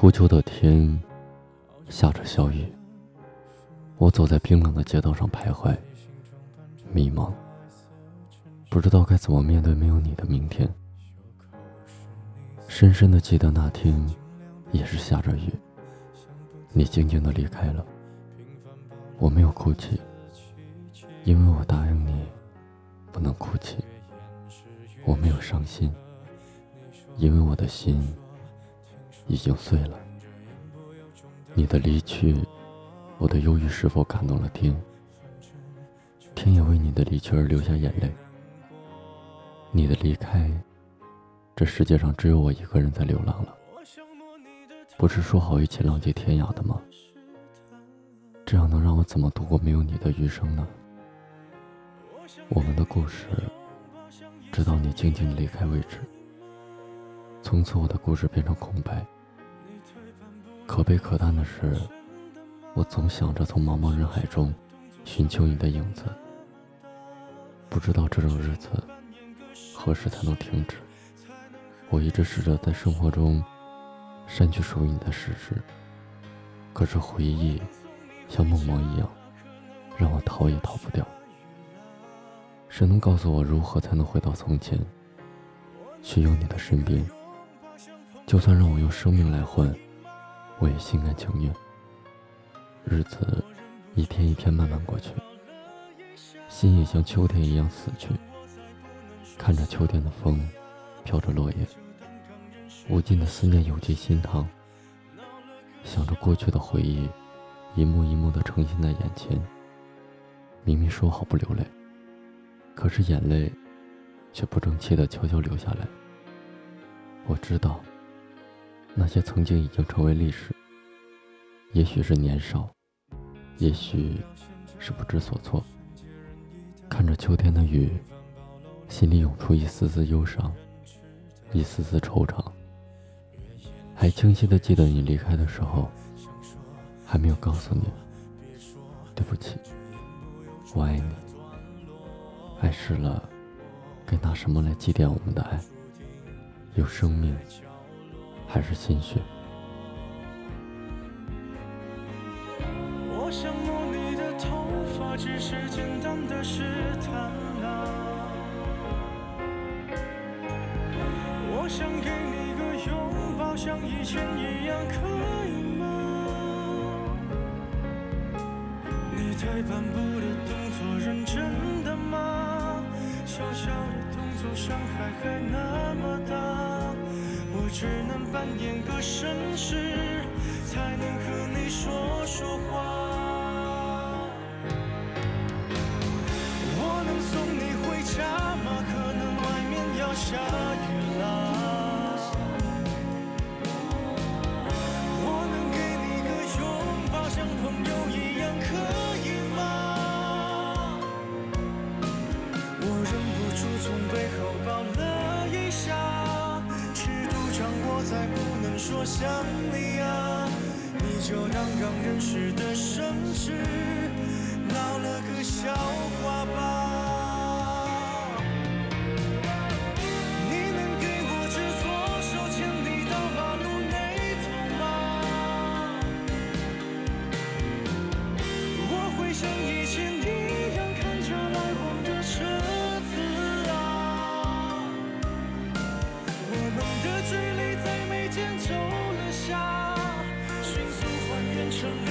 初秋的天，下着小雨。我走在冰冷的街道上徘徊，迷茫，不知道该怎么面对没有你的明天。深深的记得那天，也是下着雨，你静静的离开了。我没有哭泣，因为我答应你，不能哭泣。我没有伤心，因为我的心已经碎了。你的离去。我的忧郁是否感动了天？天也为你的离去而流下眼泪。你的离开，这世界上只有我一个人在流浪了。不是说好一起浪迹天涯的吗？这样能让我怎么度过没有你的余生呢？我们的故事，直到你静静离开为止。从此，我的故事变成空白。可悲可叹的是。我总想着从茫茫人海中寻求你的影子，不知道这种日子何时才能停止。我一直试着在生活中删去属于你的事实，可是回忆像梦魔一样，让我逃也逃不掉。谁能告诉我如何才能回到从前，去有你的身边？就算让我用生命来换，我也心甘情愿。日子一天一天慢慢过去，心也像秋天一样死去。看着秋天的风，飘着落叶，无尽的思念涌进心膛。想着过去的回忆，一幕一幕的呈现在眼前。明明说好不流泪，可是眼泪却不争气的悄悄流下来。我知道，那些曾经已经成为历史。也许是年少，也许是不知所措。看着秋天的雨，心里涌出一丝丝忧伤，一丝丝惆怅。还清晰的记得你离开的时候，还没有告诉你，对不起，我爱你。爱逝了，该拿什么来祭奠我们的爱？有生命，还是心血？想摸你的头发，只是简单的试探啊。我想给你个拥抱，像以前一样，可以吗？你太斑驳的动作，认真的吗？小小的动作，伤害还那么大。我只能扮演个绅士，才能和你说说话。我再不能说想你啊，你就当刚认识的绅士，闹了个笑话。should